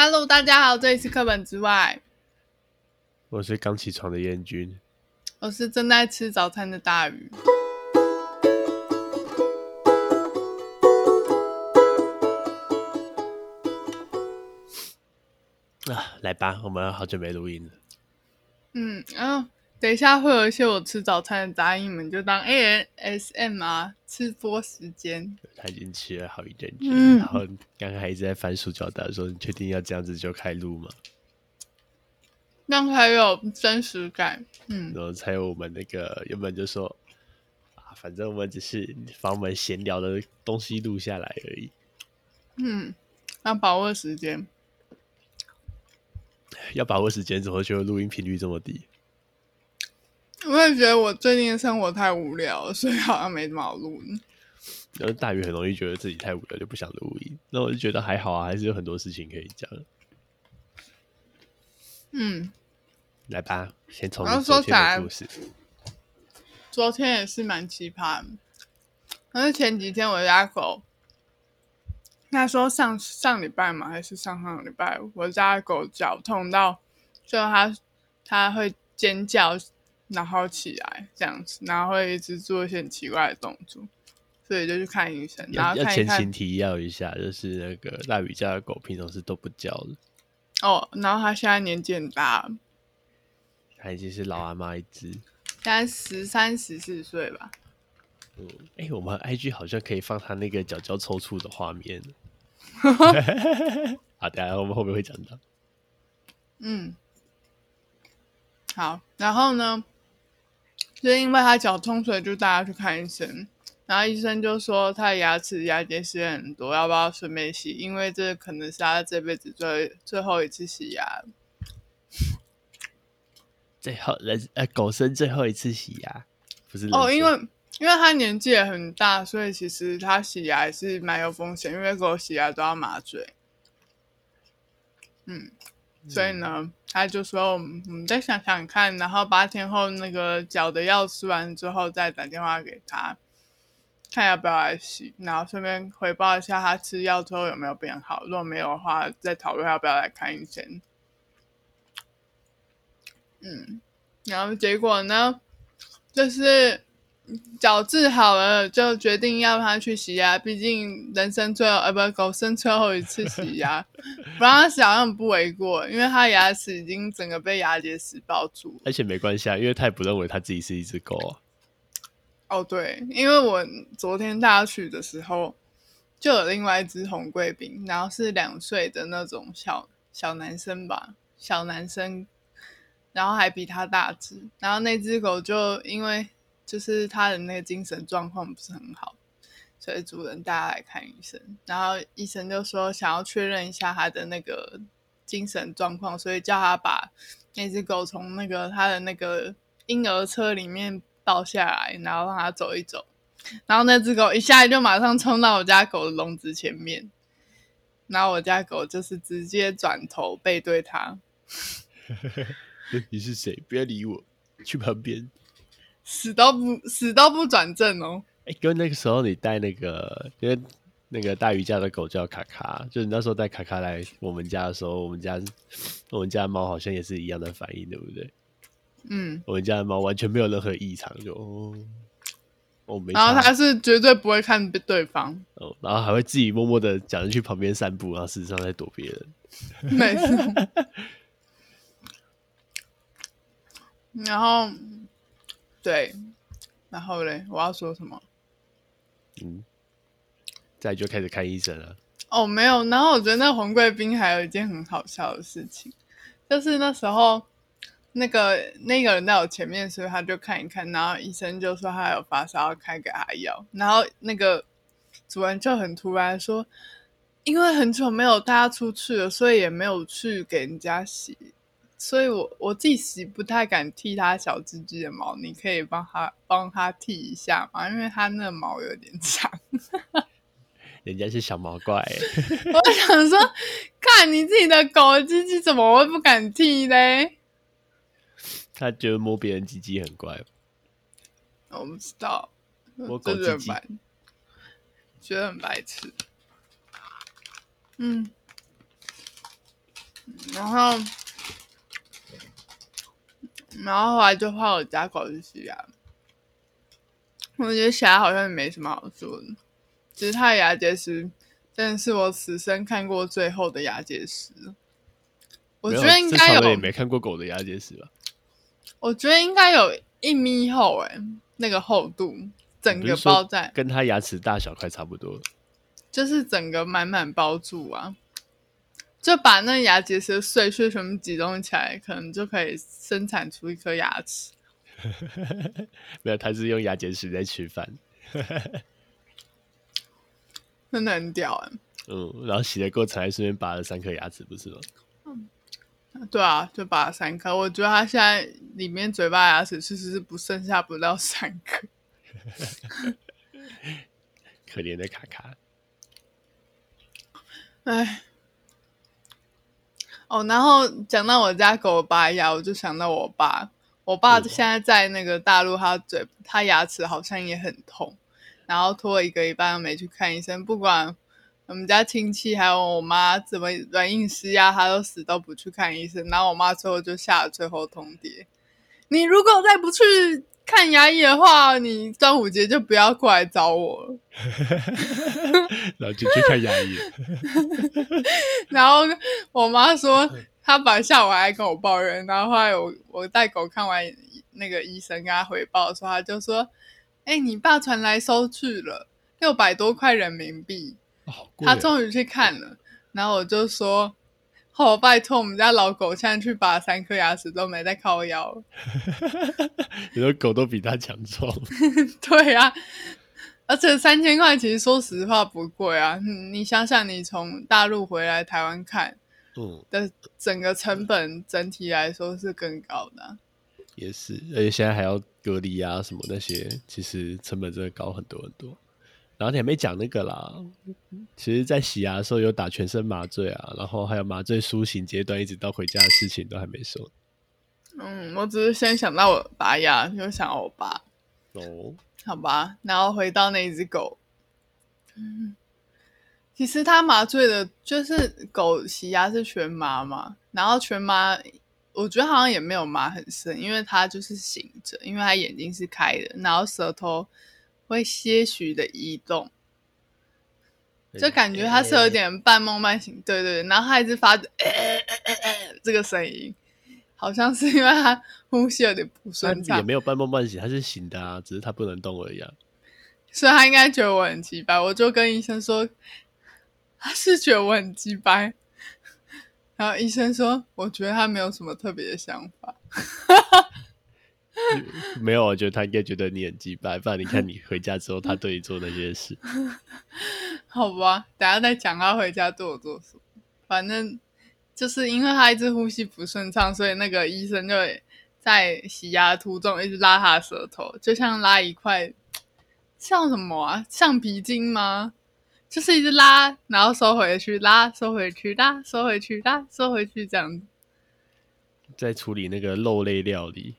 Hello，大家好，这里是课本之外。我是刚起床的燕君，我是正在吃早餐的大鱼。啊，来吧，我们好久没录音了。嗯，然后等一下会有一些我吃早餐的杂音，你们就当 ASMR 啊，吃播时间。他已经吃了好一阵子，嗯，然后刚刚还一直在翻塑胶袋，说：“你确定要这样子就开录吗？”让才有真实感，嗯，然后才有我们那个原本就说啊，反正我们只是把我们闲聊的东西录下来而已，嗯，要把握时间，要把握时间，怎么觉得录音频率这么低？我也觉得我最近的生活太无聊了，所以好像没怎么好录。然后大鱼很容易觉得自己太无聊，就不想录音。那我就觉得还好啊，还是有很多事情可以讲。嗯，来吧，先从昨天的故事。昨天也是蛮奇葩的，但是前几天我家狗，他说上上礼拜嘛，还是上上礼拜，我家狗脚痛到，就它它会尖叫，然后起来这样子，然后会一直做一些很奇怪的动作，所以就去看医生。然后要前情提要一下，就是那个大宇家的狗平常是都不叫的。哦，然后它现在年纪很大，它已经是老阿妈一只，现在十三十四岁吧。嗯，哎、欸，我们 IG 好像可以放它那个脚脚抽搐的画面。好，等下我们后面会讲到。嗯，好，然后呢，就是因为他脚痛，所以就带他去看医生。然后医生就说他的牙齿牙结石很多，要不要顺便洗？因为这可能是他这辈子最最后一次洗牙。最后人呃，狗生最后一次洗牙，不是哦，因为因为他年纪也很大，所以其实他洗牙也是蛮有风险，因为狗洗牙都要麻醉。嗯，所以呢，他就说我们再想想看，然后八天后那个脚的药吃完之后再打电话给他。看要不要来洗，然后顺便回报一下他吃药之后有没有变好。如果没有的话，再讨论要不要来看医生。嗯，然后结果呢，就是脚治好了，就决定要他去洗牙。毕竟人生最后，呃，不，狗生最后一次洗牙，不让他洗好像不为过，因为他牙齿已经整个被牙结石包住。而且没关系啊，因为他也不认为他自己是一只狗啊。哦，对，因为我昨天带他去的时候，就有另外一只红贵宾，然后是两岁的那种小小男生吧，小男生，然后还比他大只，然后那只狗就因为就是他的那个精神状况不是很好，所以主人带他来看医生，然后医生就说想要确认一下他的那个精神状况，所以叫他把那只狗从那个他的那个婴儿车里面。抱下来，然后让它走一走，然后那只狗一下就马上冲到我家狗的笼子前面，然后我家狗就是直接转头背对它。你是谁？不要理我，去旁边。死都不死都不转正哦。哎，跟那个时候你带那个，因为那个大鱼家的狗叫卡卡，就是你那时候带卡卡来我们家的时候，我们家我们家的猫好像也是一样的反应，对不对？嗯，我们家的猫完全没有任何异常，就哦，哦没。然后它是绝对不会看对方，哦，然后还会自己默默的假装去旁边散步，然后事实上在躲别人。没错。然后，对，然后嘞，我要说什么？嗯，再就开始看医生了。哦，没有。然后我觉得那红贵宾还有一件很好笑的事情，就是那时候。那个那个人在我前面，所以他就看一看，然后医生就说他有发烧，要开给他药。然后那个主人就很突然说，因为很久没有带他出去了，所以也没有去给人家洗，所以我我自己洗不太敢剃他小鸡鸡的毛，你可以帮他帮他剃一下嘛？因为他那毛有点长。人家是小毛怪，我想说，看你自己的狗的鸡鸡，怎么会不敢剃嘞？他觉得摸别人鸡鸡很怪，我不知道，我狗鸡鸡，觉得很白痴。嗯，然后，然后后来就换我家狗去洗牙。我觉得洗牙好像也没什么好说的，只是它的牙结石真的是我此生看过最厚的牙结石。我觉得应该有，没看过狗的牙结石吧？我觉得应该有一米厚，哎，那个厚度，整个包在，跟它牙齿大小快差不多，就是整个满满包住啊。就把那牙结石的碎屑全部集中起来，可能就可以生产出一颗牙齿。没有，他是用牙结石在吃饭，真的很屌哎。嗯，然后洗的过程还顺便拔了三颗牙齿，不是吗？嗯，对啊，就拔了三颗。我觉得他现在里面嘴巴牙齿其实是不剩下不到三颗。可怜的卡卡。哎。哦，然后讲到我家狗拔牙，我就想到我爸。我爸现在在那个大陆，他嘴他牙齿好像也很痛，然后拖了一个礼拜都没去看医生。不管我们家亲戚还有我妈怎么软硬施压，他都死都不去看医生。然后我妈最后就下了最后通牒：你如果再不去看牙医的话，你端午节就不要过来找我了。然后就去看牙医。然后我妈说，她本来下午还跟我抱怨，然后后来我我带狗看完那个医生跟她回报的时候，她就说：“哎、欸，你爸传来收据了，六百多块人民币。哦”他终于去看了。然后我就说。好，拜托，我们家老狗现在去拔三颗牙齿都没在靠腰。你说狗都比他强壮。对啊，而且三千块其实说实话不贵啊。你想想，你从大陆回来台湾看，嗯，的整个成本整体来说是更高的啊。也是，而且现在还要隔离啊什么那些，其实成本真的高很多很多。然后你还没讲那个啦，其实，在洗牙的时候有打全身麻醉啊，然后还有麻醉苏醒阶段，一直到回家的事情都还没说。嗯，我只是先想到我拔牙，又想到我爸。哦，好吧，然后回到那一只狗。嗯，其实它麻醉的，就是狗洗牙是全麻嘛，然后全麻，我觉得好像也没有麻很深，因为它就是醒着，因为它眼睛是开的，然后舌头。会些许的移动，就感觉他是有点半梦半醒，对对，然后他一直发这个声音，好像是因为他呼吸有点不顺畅，也没有半梦半醒，他是醒的啊，只是他不能动而已啊。所以他应该觉得我很鸡掰，我就跟医生说，他是觉得我很鸡掰，然后医生说，我觉得他没有什么特别的想法。没有，我觉得他应该觉得你很鸡掰，不然你看你回家之后，他对你做那些事。好吧，等下再讲他回家对我做什么。反正就是因为他一直呼吸不顺畅，所以那个医生就在洗牙途中一直拉他的舌头，就像拉一块像什么啊？橡皮筋吗？就是一直拉，然后收回去，拉，收回去，拉，收回去，拉，收回去，这样子。在处理那个肉类料理。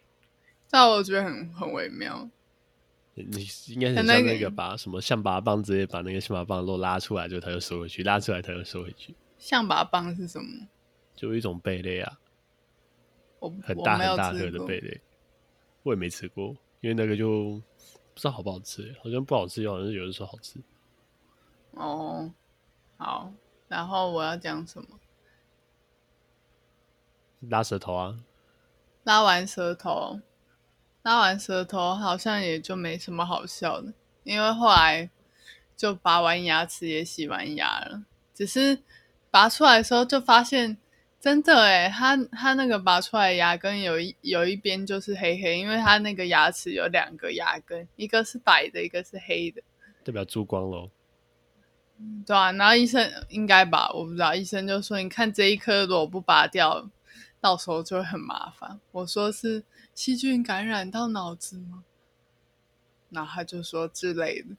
但我觉得很很微妙，你应该很像那个把什么象拔蚌直接把那个象拔蚌肉拉出来，就它又收回去，拉出来它又收回去。象拔蚌是什么？就一种贝类啊，我很大很大颗的贝类，我也没吃过，因为那个就不知道好不好吃，好像不好吃，又好像有人说好吃。哦，好，然后我要讲什么？拉舌头啊，拉完舌头。拉完舌头好像也就没什么好笑的，因为后来就拔完牙齿也洗完牙了。只是拔出来的时候就发现，真的诶，他他那个拔出来的牙根有一有一边就是黑黑，因为他那个牙齿有两个牙根，一个是白的，一个是黑的，代表珠光喽。对啊，然后医生应该吧，我不知道，医生就说，你看这一颗如果不拔掉，到时候就会很麻烦。我说是。细菌感染到脑子吗？那他就说之类的，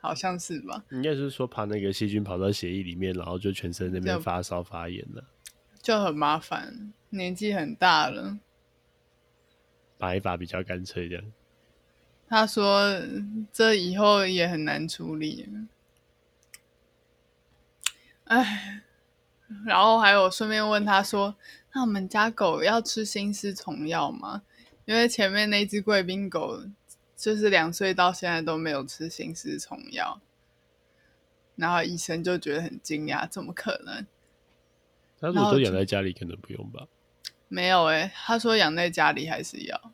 好像是吧？应该是说怕那个细菌跑到血液里面，然后就全身那边发烧发炎了，就很麻烦。年纪很大了，拔一拔比较干脆。这样，他说这以后也很难处理。哎，然后还有顺便问他说：“那我们家狗要吃心丝虫药吗？”因为前面那只贵宾狗就是两岁到现在都没有吃心丝虫药，然后医生就觉得很惊讶，怎么可能？他如果都养在家里，可能不用吧？没有哎、欸，他说养在家里还是要。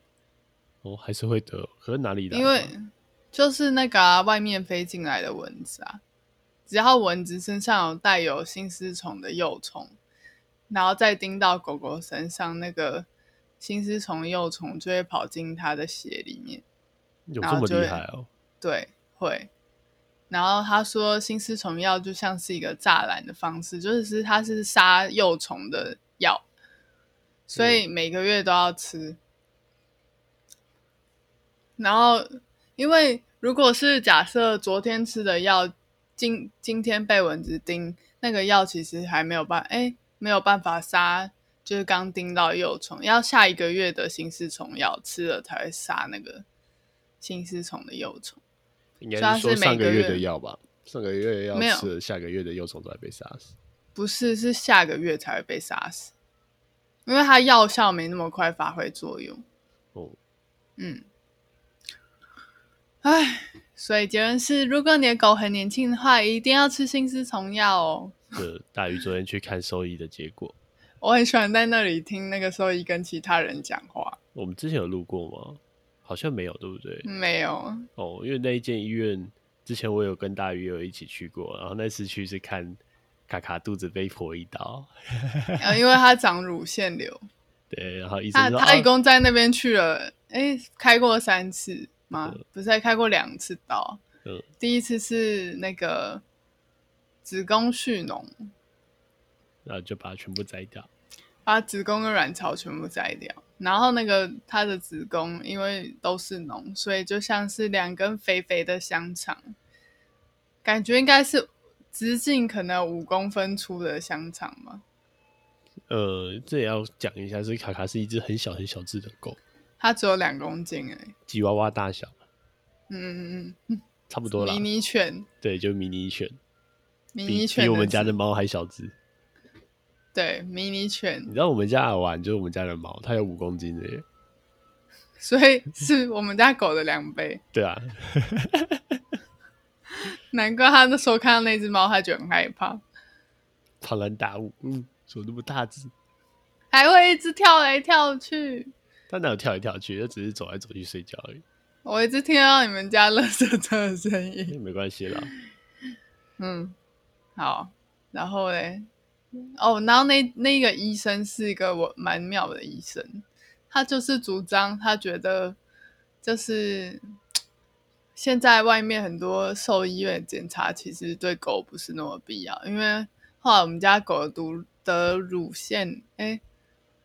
哦，还是会得，可是哪里的？因为就是那个、啊、外面飞进来的蚊子啊。只要蚊子身上有带有心丝虫的幼虫，然后再叮到狗狗身上，那个心丝虫幼虫就会跑进它的血里面。有这么厉害哦？对，会。然后他说，心丝虫药就像是一个栅栏的方式，就是它是杀幼虫的药，所以每个月都要吃。嗯、然后，因为如果是假设昨天吃的药。今今天被蚊子叮，那个药其实还没有办，哎，没有办法杀，就是刚叮到幼虫，要下一个月的心丝虫药吃了才会杀那个心丝虫的幼虫。应该是说上个月的药吧？上个月要吃了，下个月的幼虫才会被杀死。不是，是下个月才会被杀死，因为它药效没那么快发挥作用。哦，嗯，哎。所以结论是，如果你的狗很年轻的话，一定要吃心丝虫药哦。是大鱼昨天去看兽医的结果。我很喜欢在那里听那个兽医跟其他人讲话。我们之前有录过吗？好像没有，对不对？没有。哦，因为那一间医院之前我有跟大鱼有一起去过，然后那次去是看卡卡肚子被剖一刀，因为他长乳腺瘤。对，然后医生说他他一共在那边去了，哎，开过三次。吗？不是还开过两次刀，嗯，第一次是那个子宫蓄脓，然后就把它全部摘掉，把子宫跟卵巢全部摘掉，然后那个他的子宫因为都是脓，所以就像是两根肥肥的香肠，感觉应该是直径可能五公分粗的香肠嘛。呃，这也要讲一下，是卡卡是一只很小很小只的狗。它只有两公斤哎，吉娃娃大小，嗯嗯嗯，差不多了。迷你犬，对，就迷你犬，迷你犬比，比我们家的猫还小只。对，迷你犬。你知道我们家的玩就是我们家的猫，它有五公斤的耶，所以是我们家狗的两倍。对啊，难怪他那时候看到那只猫，他就很害怕，庞然大物，嗯，怎么那么大只，还会一直跳来跳去。它哪有跳来跳去？它只是走来走去睡觉而已。我一直听到你们家垃圾车的声音。没关系啦。嗯，好。然后嘞，哦，然后那那个医生是一个我蛮妙的医生，他就是主张，他觉得就是现在外面很多兽医院检查，其实对狗不是那么必要，因为后来我们家狗得得乳腺，哎，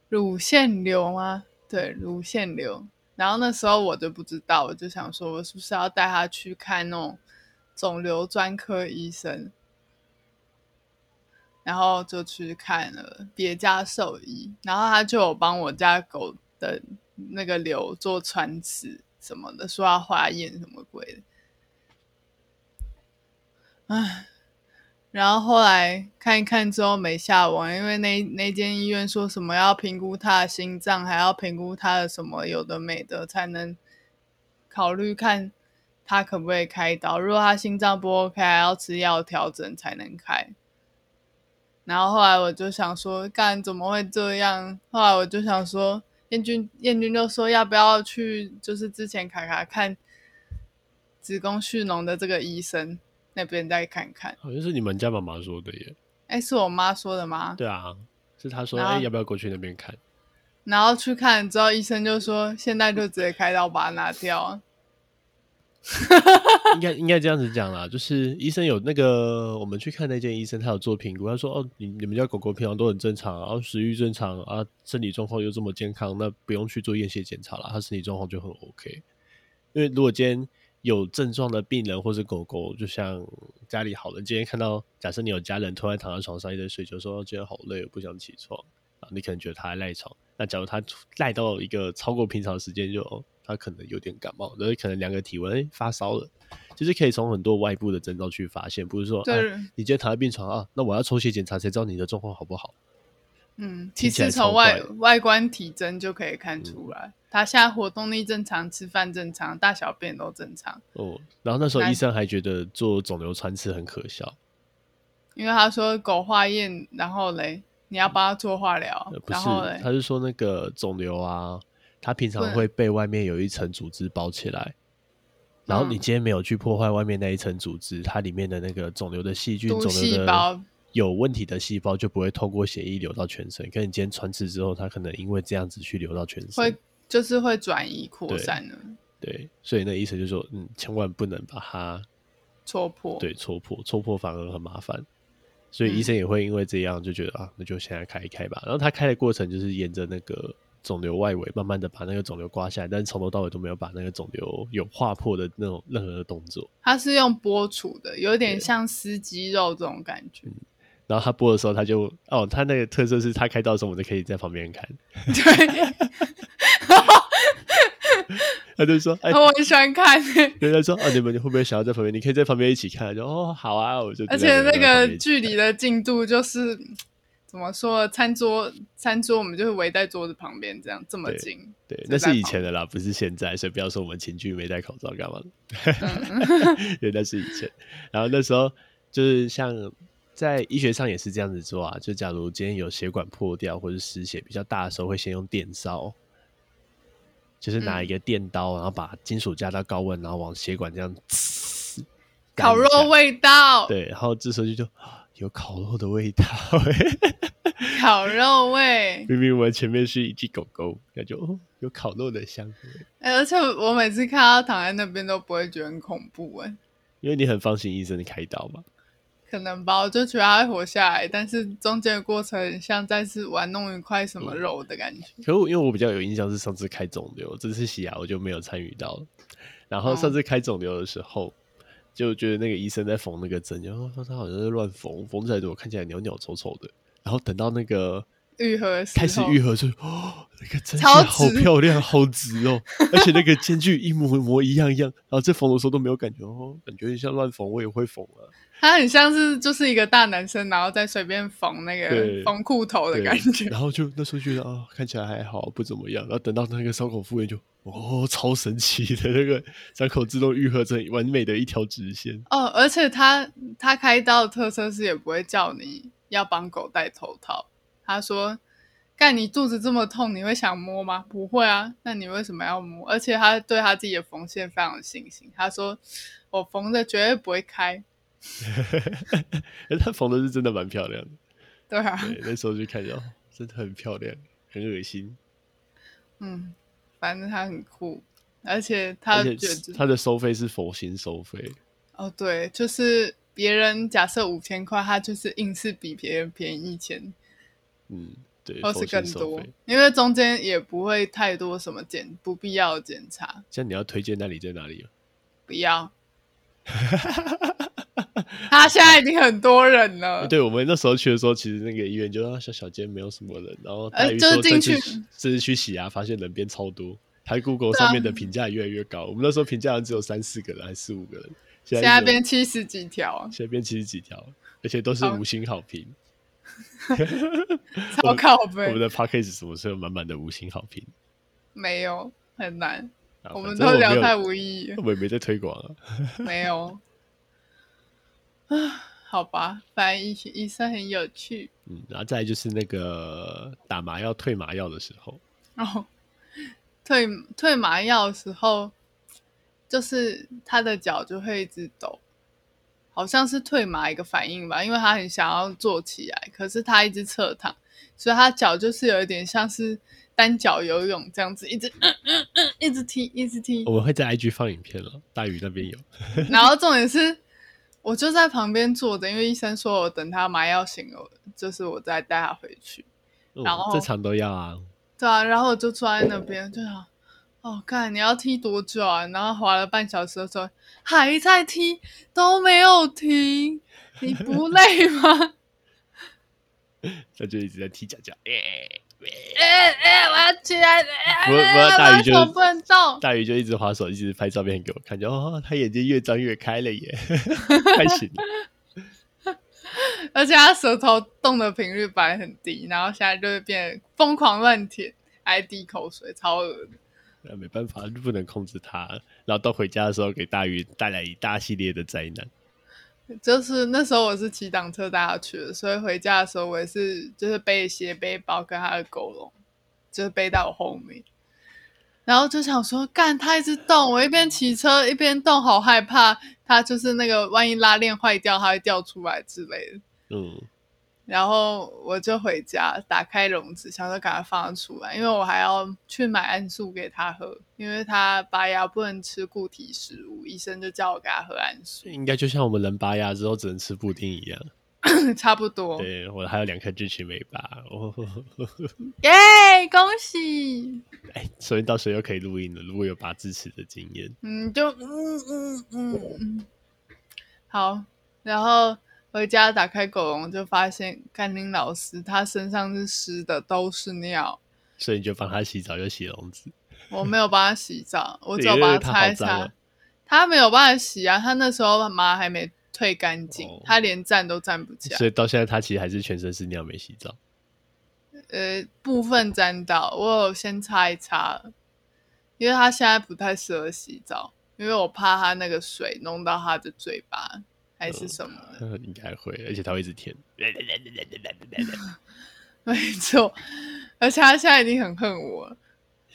乳腺瘤吗？对，乳腺瘤，然后那时候我就不知道，我就想说，我是不是要带它去看那种肿瘤专科医生？然后就去看了别家兽医，然后他就有帮我家狗的那个瘤做穿刺什么的，说要化验什么鬼的，唉。然后后来看一看之后没下文，因为那那间医院说什么要评估他的心脏，还要评估他的什么有的没的，才能考虑看他可不可以开刀。如果他心脏不 OK，还要吃药调整才能开。然后后来我就想说，干怎么会这样？后来我就想说，燕君燕君就说要不要去，就是之前卡卡看子宫蓄脓的这个医生。那边再看看，好像是你们家妈妈说的耶。哎、欸，是我妈说的吗？对啊，是她说，哎、欸，要不要过去那边看？然后去看之后，医生就说，现在就直接开刀把它拿掉。应该应该这样子讲啦，就是医生有那个，我们去看那间医生，他有做评估，他说，哦，你你们家狗狗平常都很正常，然后食欲正常啊，身体状况又这么健康，那不用去做验血检查了，他身体状况就很 OK。因为如果今天。有症状的病人或是狗狗，就像家里好人，今天看到，假设你有家人突然躺在床上一直睡觉，说今天好累，不想起床啊，你可能觉得他赖床。那假如他赖到一个超过平常时间，就他他可能有点感冒，然后可能量个体温，哎、欸，发烧了，就是可以从很多外部的征兆去发现，不是说，你今天躺在病床啊，那我要抽血检查才知道你的状况好不好？嗯，其实从外外观体征就可以看出来，嗯、他现在活动力正常，吃饭正常，大小便都正常。哦，然后那时候医生还觉得做肿瘤穿刺很可笑，因为他说狗化验，然后嘞，你要帮他做化疗，嗯、然后嘞，他是说那个肿瘤啊，他平常会被外面有一层组织包起来，然后你今天没有去破坏外面那一层组织，它里面的那个肿瘤的细菌、肿瘤的。有问题的细胞就不会透过血液流到全身，可你今天穿刺之后，它可能因为这样子去流到全身，会就是会转移扩散的。对，所以那医生就说，嗯，千万不能把它戳破。对，戳破，戳破反而很麻烦。所以医生也会因为这样就觉得、嗯、啊，那就现在开一开吧。然后他开的过程就是沿着那个肿瘤外围，慢慢的把那个肿瘤刮下来，但是从头到尾都没有把那个肿瘤有划破的那种任何的动作。他是用剥除的，有点像撕肌肉这种感觉。然后他剥的时候，他就哦，他那个特色是他开刀的时候，我们就可以在旁边看。对，他就说：“哎，我很喜欢看。”人家说：“哦，你们会不会想要在旁边？你可以在旁边一起看。”就哦，好啊，我就。而且那个距离的进度就是怎么说？餐桌，餐桌，我们就是围在桌子旁边，这样这么近。对，对那是以前的啦，不是现在，所以不要说我们亲戚没戴口罩干嘛的。嗯、对，那是以前。然后那时候就是像。在医学上也是这样子做啊，就假如今天有血管破掉或者失血比较大的时候，会先用电烧，就是拿一个电刀，嗯、然后把金属加到高温，然后往血管这样刺。烤肉味道。对，然后这时候就就有烤肉的味道。烤肉味。明明我们前面是一只狗狗，那就有烤肉的香味。哎、欸，而且我每次看到躺在那边都不会觉得很恐怖哎，因为你很放心医生的开刀嘛。可能吧，我就觉得他会活下来，但是中间的过程像在是玩弄一块什么肉的感觉。嗯、可我因为我比较有印象是上次开肿瘤，这次洗牙我就没有参与到。然后上次开肿瘤的时候，哦、就觉得那个医生在缝那个针，然后说他好像在乱缝，缝起来我看起来鸟鸟丑丑的。然后等到那个愈合开始愈合就哦，那个针线好漂亮，好直哦，而且那个间距一模一模一样一样。然后在缝的时候都没有感觉哦，感觉像乱缝，我也会缝啊。他很像是就是一个大男生，然后再随便缝那个缝裤头的感觉。然后就那时候觉得啊、哦，看起来还好，不怎么样。然后等到那个伤口复原就，就哦，超神奇的那个伤口自动愈合成完美的一条直线。哦，而且他他开刀的特色是也不会叫你要帮狗戴头套。他说：“干你肚子这么痛，你会想摸吗？不会啊，那你为什么要摸？”而且他对他自己的缝线非常有信心。他说：“我缝的绝对不会开。” 他缝的是真的蛮漂亮的，对啊，对，那时候就看到，真的很漂亮，很恶心。嗯，反正他很酷，而且他他的收费是佛心收费。哦，对，就是别人假设五千块，他就是硬是比别人便宜一千。嗯，对，或是更多，因为中间也不会太多什么检不必要的检查。像你要推荐那里在哪里？不要。他现在已经很多人了。对，我们那时候去的时候，其实那个医院就小小间，没有什么人。然后呃，就是进去，这次去洗牙，发现人变超多。还 Google 上面的 评价也越来越高。啊、我们那时候评价只有三四个人，还是四五个人。现在变七十几条，现在变七十几条，而且都是五星好评。超靠背。我们的 Podcast 什么时候有满满的五星好评？没有，很难。我们都聊太无意义。我们也没在推广啊。没有。啊，好吧，反正医医生很有趣。嗯，然后再来就是那个打麻药、退麻药的时候。哦，退退麻药的时候，就是他的脚就会一直抖，好像是退麻一个反应吧，因为他很想要坐起来，可是他一直侧躺，所以他脚就是有一点像是单脚游泳这样子，一直嗯嗯嗯，一直踢，一直踢。我们会在 IG 放影片了，大鱼那边有。然后重点是。我就在旁边坐着，因为医生说我等他麻药醒了，就是我再带他回去。嗯、然后正常都要啊。对啊，然后我就坐在那边，就想，哦，看你要踢多久啊？然后滑了半小时的时候，还在踢，都没有停，你不累吗？他就一直在踢脚脚。哎哎哎，我要起来！不不，大鱼就不能动。大鱼就一直滑手，一直拍照片给我看，就哦，他眼睛越张越开了耶，开心了。而且他舌头动的频率本来很低，然后现在就会变疯狂乱舔，还滴口水，超恶的。那没办法，就不能控制他。然后到回家的时候，给大鱼带来一大系列的灾难。就是那时候我是骑档车带他去的，所以回家的时候我也是就是背斜背包跟他的狗笼，就是背到我后面，然后就想说干他一直动，我一边骑车一边动，好害怕他就是那个万一拉链坏掉，他会掉出来之类的。嗯。然后我就回家，打开笼子，想说赶快放它出来，因为我还要去买桉树给它喝，因为它拔牙不能吃固体食物，医生就叫我给它喝桉树。应该就像我们人拔牙之后只能吃布丁一样，差不多。对，我还有两颗智齿没拔，耶，恭喜！哎，所以到时候又可以录音了。如果有拔智齿的经验，嗯，就嗯嗯嗯嗯，好，然后。回家打开狗笼，就发现甘霖老师他身上是湿的，都是尿。所以你就帮他洗澡，又洗笼子。我没有帮他洗澡，我只有帮他擦一擦。他没有帮他洗啊，他那时候毛还没退干净，哦，他连站都站不起来。所以到现在他其实还是全身是尿，没洗澡。呃，部分沾到，我有先擦一擦，因为他现在不太适合洗澡，因为我怕他那个水弄到他的嘴巴。还是什么的？嗯、应该会，而且他会一直舔。没错，而且他现在已经很恨我了。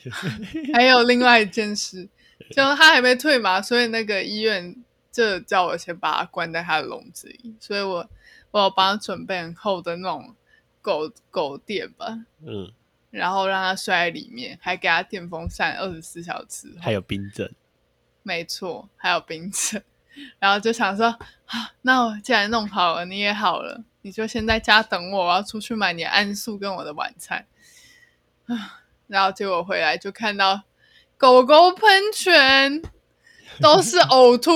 还有另外一件事，就他还没退嘛，所以那个医院就叫我先把他关在他的笼子里。所以我我有帮他准备很厚的那种狗狗垫吧，嗯，然后让它睡在里面，还给他电风扇二十四小时，还有冰枕。没错，还有冰枕。然后就想说，啊，那我既然弄好了，你也好了，你就先在家等我，我要出去买你的桉树跟我的晚餐。啊，然后结果回来就看到狗狗喷泉，都是呕吐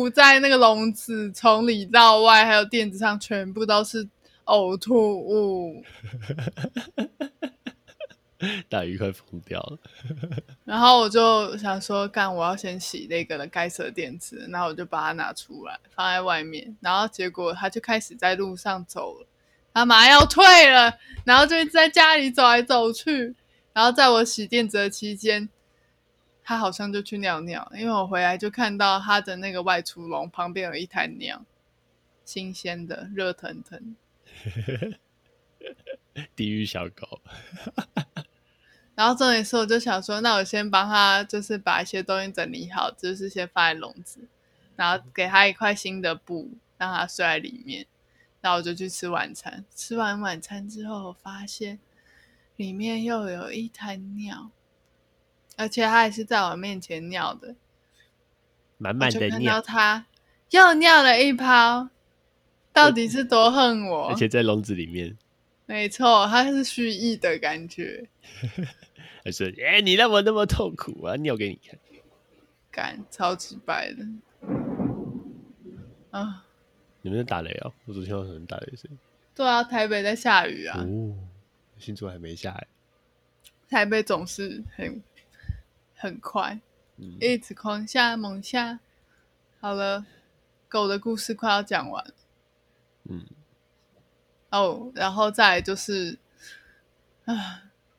物在那个笼子，从里到外，还有垫子上全部都是呕吐物。大鱼快疯掉了，然后我就想说，干，我要先洗那个该死的垫子，然后我就把它拿出来放在外面，然后结果他就开始在路上走了，他马上要退了，然后就一直在家里走来走去，然后在我洗垫子的期间，他好像就去尿尿，因为我回来就看到他的那个外出笼旁边有一滩尿，新鲜的，热腾腾，地狱小狗。然后这一次我就想说，那我先帮他，就是把一些东西整理好，就是先放在笼子，然后给他一块新的布，让他睡在里面。然后我就去吃晚餐。吃完晚餐之后，我发现里面又有一滩尿，而且他还是在我面前尿的，满满的尿。看到他又尿了一泡，到底是多恨我？而且在笼子里面。没错，他是蓄意的感觉。他说：“哎、欸，你让我那么痛苦啊！尿给你看，干超级白的啊！你们在打雷啊？我昨天有人打雷声。对啊，台北在下雨啊。哦，新竹还没下来。台北总是很很快，嗯，一直狂下猛下。好了，狗的故事快要讲完。嗯。哦、oh，然后再来就是，啊，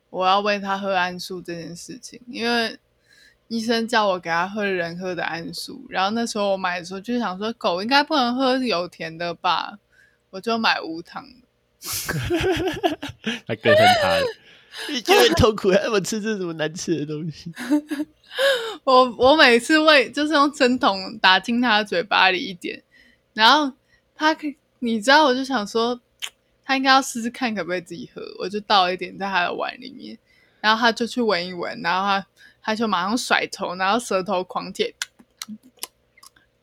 我要喂他喝桉树这件事情，因为医生叫我给他喝人喝的桉树，然后那时候我买的时候就想说，狗应该不能喝有甜的吧，我就买无糖的。他更恨他了，你觉得痛苦，还我吃这什么难吃的东西？我我每次喂就是用针筒打进他的嘴巴里一点，然后他可以，你知道，我就想说。他应该要试试看可不可以自己喝，我就倒一点在他的碗里面，然后他就去闻一闻，然后他他就马上甩头，然后舌头狂舔，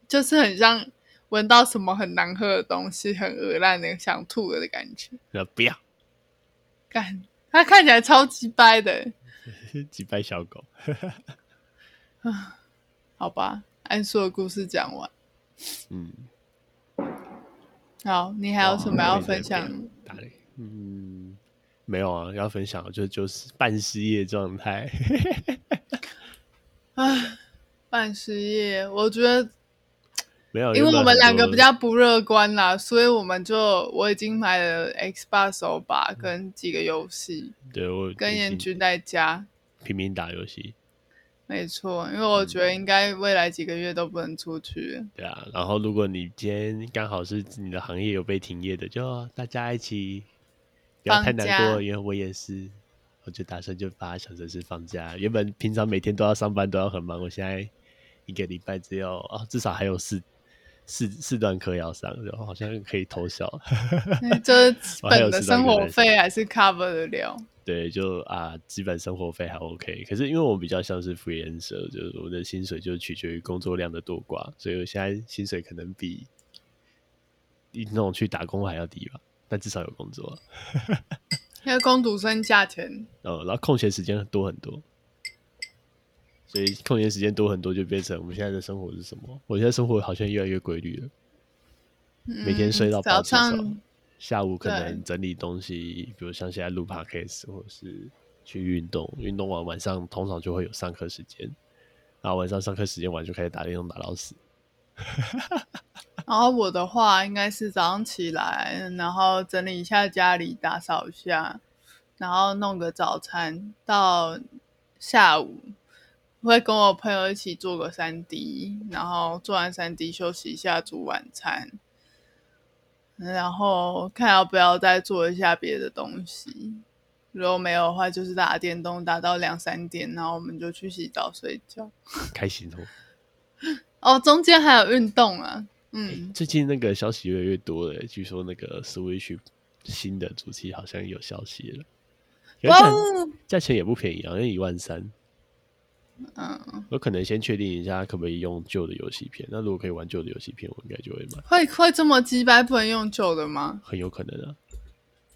就是很像闻到什么很难喝的东西，很恶烂的想吐了的感觉。不要，干，他看起来超级掰的，几掰小狗。啊，好吧，安叔的故事讲完，嗯。好，你还有什么要分享？嗯，没有啊，要分享就就是半失业状态。唉，半失业，我觉得没有，因为我们两个比较不乐观啦，所以我们就我已经买了 Xbox 手把跟几个游戏，对我跟严君在家拼命打游戏。没错，因为我觉得应该未来几个月都不能出去。嗯。对啊，然后如果你今天刚好是你的行业有被停业的，就大家一起不要太难过，因为我也是。我就打算就把小城市放假。原本平常每天都要上班，都要很忙。我现在一个礼拜只有哦，至少还有四四四段课要上，然后好像可以偷笑。就是本的生活费还是 cover 得了。对，就啊，基本生活费还 OK。可是因为我比较像是 freelancer，就是我的薪水就取决于工作量的多寡，所以我现在薪水可能比你那种去打工还要低吧。但至少有工作。因为工读生价钱，嗯，然后空闲时间多很多，所以空闲时间多很多，就变成我们现在的生活是什么？我现在生活好像越来越规律了，嗯、每天睡到早上，下午可能整理东西，比如像现在录 podcast 或者是去运动，运动完晚上通常就会有上课时间，然后晚上上课时间完就开始打电动打到死。然后我的话应该是早上起来，然后整理一下家里，打扫一下，然后弄个早餐。到下午会跟我朋友一起做个三 D，然后做完三 D 休息一下，煮晚餐。然后看要不要再做一下别的东西。如果没有的话，就是打电动打到两三点，然后我们就去洗澡睡觉。开心哦！哦，中间还有运动啊。嗯、欸，最近那个消息越来越多了。据说那个 Switch 新的主机好像有消息了，哇，价钱也不便宜，好像一万三。嗯，我可能先确定一下可不可以用旧的游戏片。那如果可以玩旧的游戏片，我应该就会买。会会这么鸡掰不能用旧的吗？很有可能啊，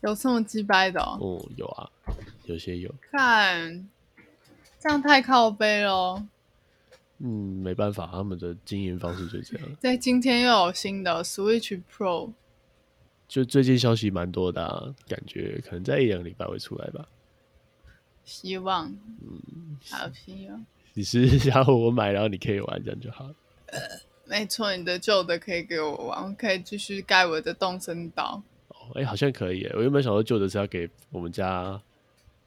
有这么鸡掰的哦？哦、嗯，有啊，有些有。看，这样太靠背了。嗯，没办法，他们的经营方式就这样。在今天又有新的 Switch Pro，就最近消息蛮多的、啊，感觉可能在一两个礼拜会出来吧。希望，嗯，好希望。你是想我买，然后你可以玩，这样就好。呃，没错，你的旧的可以给我玩，我可以继续盖我的动森岛。哦，哎、欸，好像可以。我原本想说旧的是要给我们家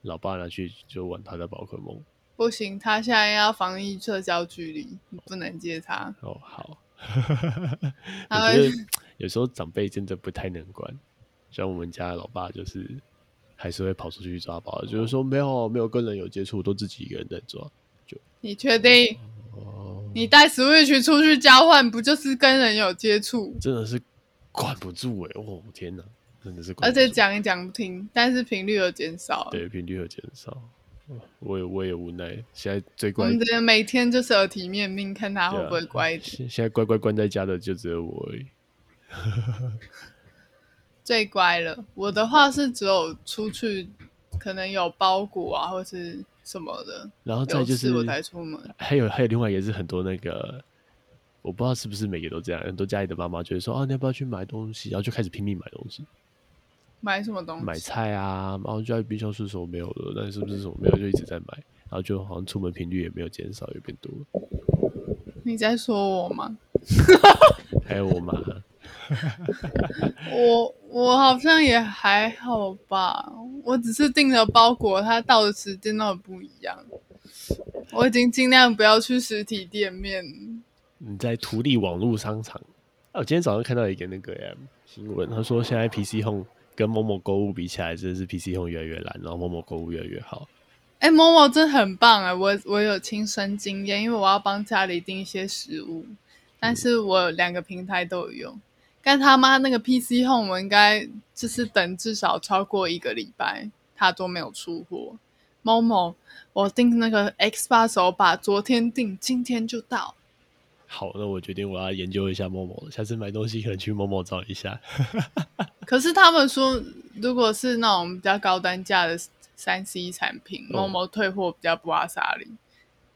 老爸拿去就玩他的宝可梦。不行，他现在要防疫社交距离，你不能接他。哦，好。我觉得有时候长辈真的不太能管，像我们家老爸就是还是会跑出去抓吧，就是说没有没有跟人有接触，都自己一个人在抓。就你确定？哦，你带 Switch 出去交换，不就是跟人有接触？真的是管不住哎、欸！哦天哪，真的是管。而且讲一讲不听，但是频率有减少。对，频率有减少。我也我也无奈，现在最乖。我们的每天就是耳提面命，看他会不会乖一点。现现在乖乖关在家的就只有我而已。最乖了，我的话是只有出去，可能有包裹啊，或是什么的。然后再就是我才出门。还有还有另外也是很多那个，我不知道是不是每个都这样，很多家里的妈妈就会说啊，你要不要去买东西？然后就开始拼命买东西。买什么东西？买菜啊，然后就在冰箱是什么没有了，但是不是什么没有，就一直在买，然后就好像出门频率也没有减少，也变多了。你在说我吗？还有我妈。我我好像也还好吧，我只是订了包裹，它到的时间都不一样。我已经尽量不要去实体店面。你在图利网络商场？啊，我今天早上看到一个那个新闻，他说现在 PC Home。跟某某购物比起来，真的是 PC Home 越来越烂，然后某某购物越来越好。哎、欸，某某真的很棒哎，我我有亲身经验，因为我要帮家里订一些食物，但是我两个平台都有用。但他妈那个 PC Home，我应该就是等至少超过一个礼拜，他都没有出货。某某，我订那个 Xbox 手把，昨天订，今天就到。好，那我决定我要研究一下 momo，下次买东西可能去 momo 找一下。可是他们说，如果是那种比较高单价的三 C 产品，momo 退货比较不阿莎力。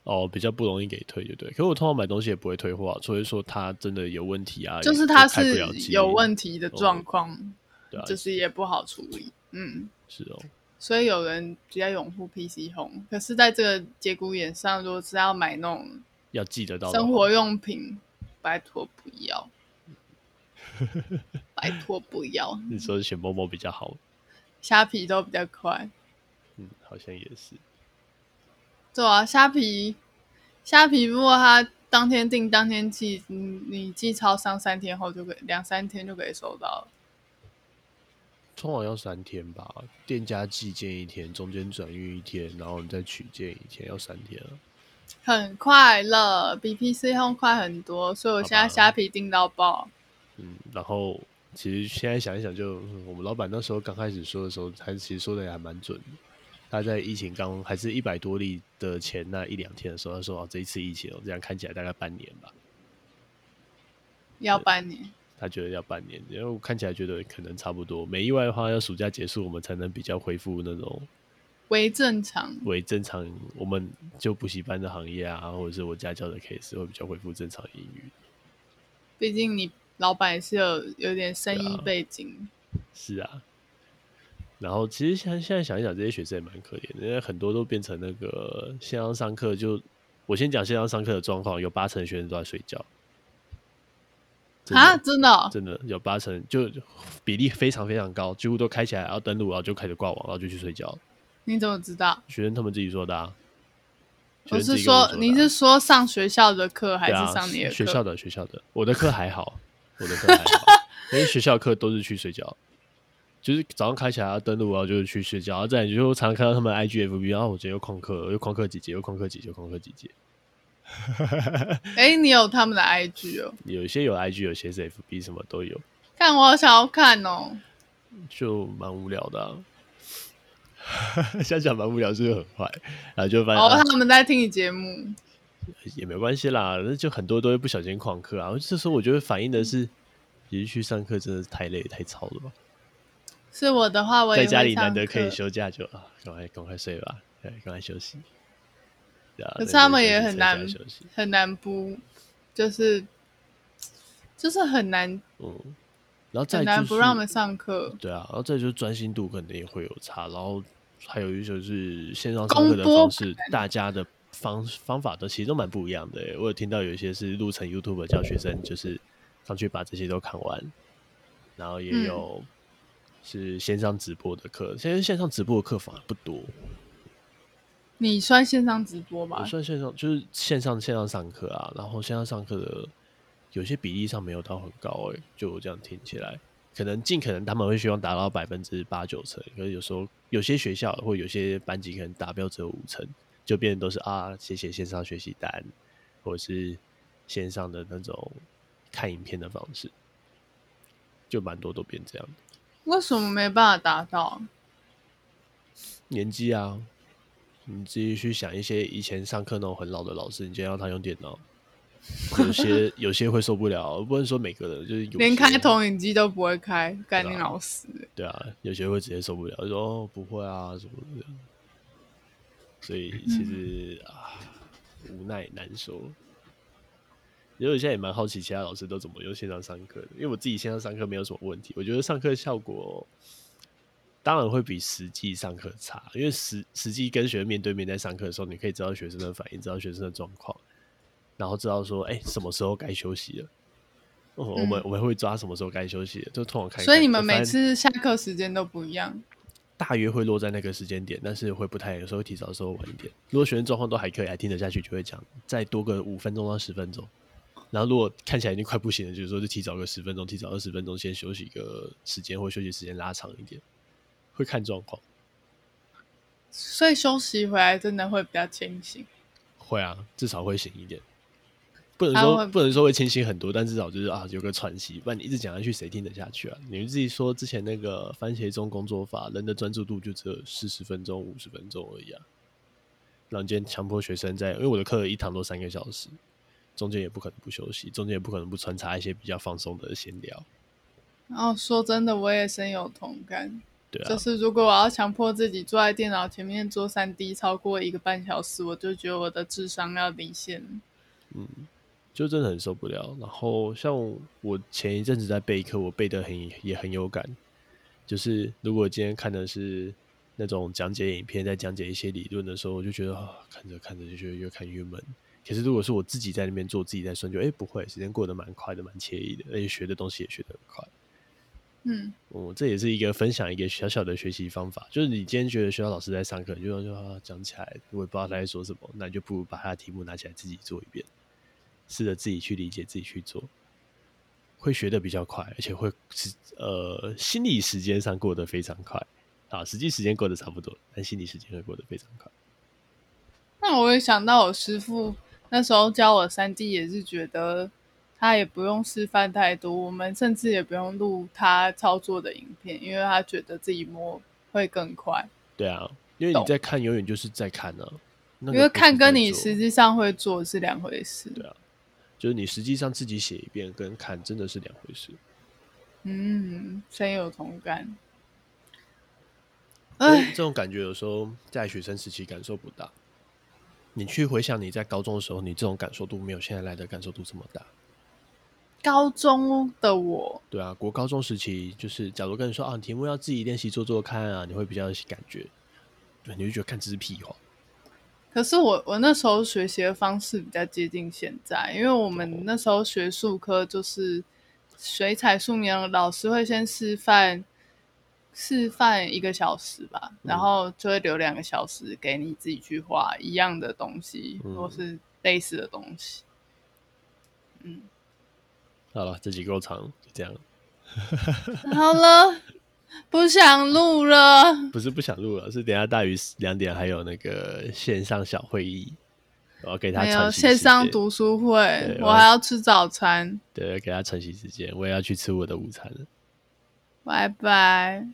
哦，比较不容易给退，就对。可是我通常买东西也不会退货啊，除非说它真的有问题啊，就是它是有问题的状况，对啊，就是也不好处理。嗯，是哦。所以有人比较拥护 PC Home，可是在这个节骨眼上，如果是要买那种要记得到生活用品，拜托不要，拜托不要。你说选某某比较好，虾皮都比较快。嗯，好像也是。对啊，虾皮，虾皮如果他当天订当天寄，你你寄超商三天后就可以，两三天就可以收到了。通常要三天吧，店家寄件一天，中间转运一天，然后你再取件一天，要三天啊。很快乐，比 PC Home 快很多，所以我现在虾皮订到爆。嗯，然后其实现在想一想就，就我们老板那时候刚开始说的时候，他其实说的也还蛮准的。他在疫情刚还是一百多例的前那一两天的时候，他说：“哦，这一次疫情哦，这样看起来大概半年吧。”要半年。他觉得要半年，因为我看起来觉得可能差不多。没意外的话，要暑假结束，我们才能比较恢复那种为正常。为正常，我们就补习班的行业啊，或者是我家教的 case 会比较恢复正常营运。毕竟你老板是有有点生意背景。啊是啊。然后其实现现在想一想，这些学生也蛮可怜的，因为很多都变成那个线上上课。就我先讲线上上课的状况，有八成的学生都在睡觉。啊，真的，哦，真的有八成，就比例非常非常高，几乎都开起来，然后登录，然后就开始挂网，然后就去睡觉。你怎么知道？学生他们自己说的啊。我是说，啊，你是说上学校的课还是上你的课？啊，学校的学校的，我的课还好，我的课还好，因为学校课都是去睡觉，就是早上开起来要登录，然后就是去睡觉，然后再就常常看到他们 IGFB，然后我觉得又旷课，又旷课几节，又旷课几节，又旷课几节。哎、欸，你有他们的 IG 哦？有些有 IG，有些是 FB，什么都有。看我好想要看哦，就蛮无聊的、啊。想想蛮无聊，是不是很坏？然后就发现哦，他们在听你节目，也没关系啦。那就很多都会不小心旷课啊。这时候我觉得反映的是，其实去上课真的是太累太吵了吧？是我的话，我也在家里难得可以休假就，就啊，赶快赶快睡吧，对，赶快休息。可是他们也很难，很难不，就是，就是很难，嗯，然后再、就是、很难不让我们上课，对啊，然后再就是专心度可能也会有差，然后还有一就是线上上课的方式，大家的方方法都其实都蛮不一样的。我有听到有一些是录成 YouTube 教学生，就是上去把这些都看完，然后也有是线上直播的课，现在线上直播的课反而不多。你算线上直播吧？我算线上，就是线上线上上课啊。然后线上上课的有些比例上没有到很高诶、欸，就我这样听起来，可能尽可能他们会希望达到百分之八九成，可是有时候有些学校或有些班级可能达标只有五成，就变成都是啊，写写线上学习单，或者是线上的那种看影片的方式，就蛮多都变这样。为什么没办法达到？年纪啊。你自己去想一些以前上课那种很老的老师，你今天让他用电脑，有些 有些会受不了。不能说每个人，就是有连开投影机都不会开，干你老师。对啊，有些会直接受不了，就说哦不会啊什么的。所以其实、嗯、啊，无奈难说。因为我现在也蛮好奇其他老师都怎么用线上上课的，因为我自己线上上课没有什么问题，我觉得上课效果。当然会比实际上课差，因为实实际跟学生面对面在上课的时候，你可以知道学生的反应，知道学生的状况，然后知道说，哎、欸，什么时候该休息了。嗯、我们我们会抓什么时候该休息了，就通常看。所以你们每次下课时间都不一样？大约会落在那个时间点，但是会不太，有时候会提早，有时候晚一点。如果学生状况都还可以，还听得下去，就会讲再多个五分钟到十分钟。然后如果看起来已经快不行了，就是说就提早个十分钟，提早二十分钟先休息一个时间，或休息时间拉长一点。会看状况，所以休息回来真的会比较清醒。会啊，至少会醒一点。不能说不能说会清醒很多，但至少就是啊，有个喘息。不然你一直讲下去，谁听得下去啊？你们自己说，之前那个番茄钟工作法，人的专注度就只有四十分钟、五十分钟而已啊。然后今天强迫学生在，因为我的课一堂都三个小时，中间也不可能不休息，中间也不可能不穿插一些比较放松的闲聊。然后说真的，我也深有同感。对啊、就是如果我要强迫自己坐在电脑前面做三 D 超过一个半小时，我就觉得我的智商要离线。嗯，就真的很受不了。然后像我前一阵子在备课，我背得很也很有感。就是如果今天看的是那种讲解影片，在讲解一些理论的时候，我就觉得啊，看着看着就觉得越看越闷。可是如果是我自己在那边做，自己在算，就哎、欸、不会，时间过得蛮快的，蛮惬意的，而且学的东西也学得很快。嗯，哦，这也是一个分享一个小小的学习方法，就是你今天觉得学校老师在上课，就说啊讲起来我也不知道他在说什么，那你就不如把他的题目拿起来自己做一遍，试着自己去理解，自己去做，会学得比较快，而且会是呃心理时间上过得非常快啊，实际时间过得差不多，但心理时间会过得非常快。那我也想到我师父那时候教我三弟也是觉得。他也不用示范太多，我们甚至也不用录他操作的影片，因为他觉得自己摸会更快。对啊，因为你在看，永远就是在看呢、啊。因为看跟你实际上会做是两回事。对啊，就是你实际上自己写一遍跟看真的是两回事。嗯，深有同感。哎，这种感觉有时候在学生时期感受不大。你去回想你在高中的时候，你这种感受度没有现在来的感受度这么大。高中的我，对啊，国高中时期就是，假如跟你说啊，题目要自己练习做做看啊，你会比较有感觉，对，你就觉得看这是屁话。可是我我那时候学习的方式比较接近现在，因为我们那时候学术科就是水彩素描，老师会先示范示范一个小时吧，然后就会留两个小时给你自己去画一样的东西，嗯、或是类似的东西，嗯。好了，这集够长，就这样。好了，不想录了。不是不想录了，是等下大于两点还有那个线上小会议，我要给他。没有线上读书会，我还要吃早餐。对，给他晨曦时间，我也要去吃我的午餐了。拜拜。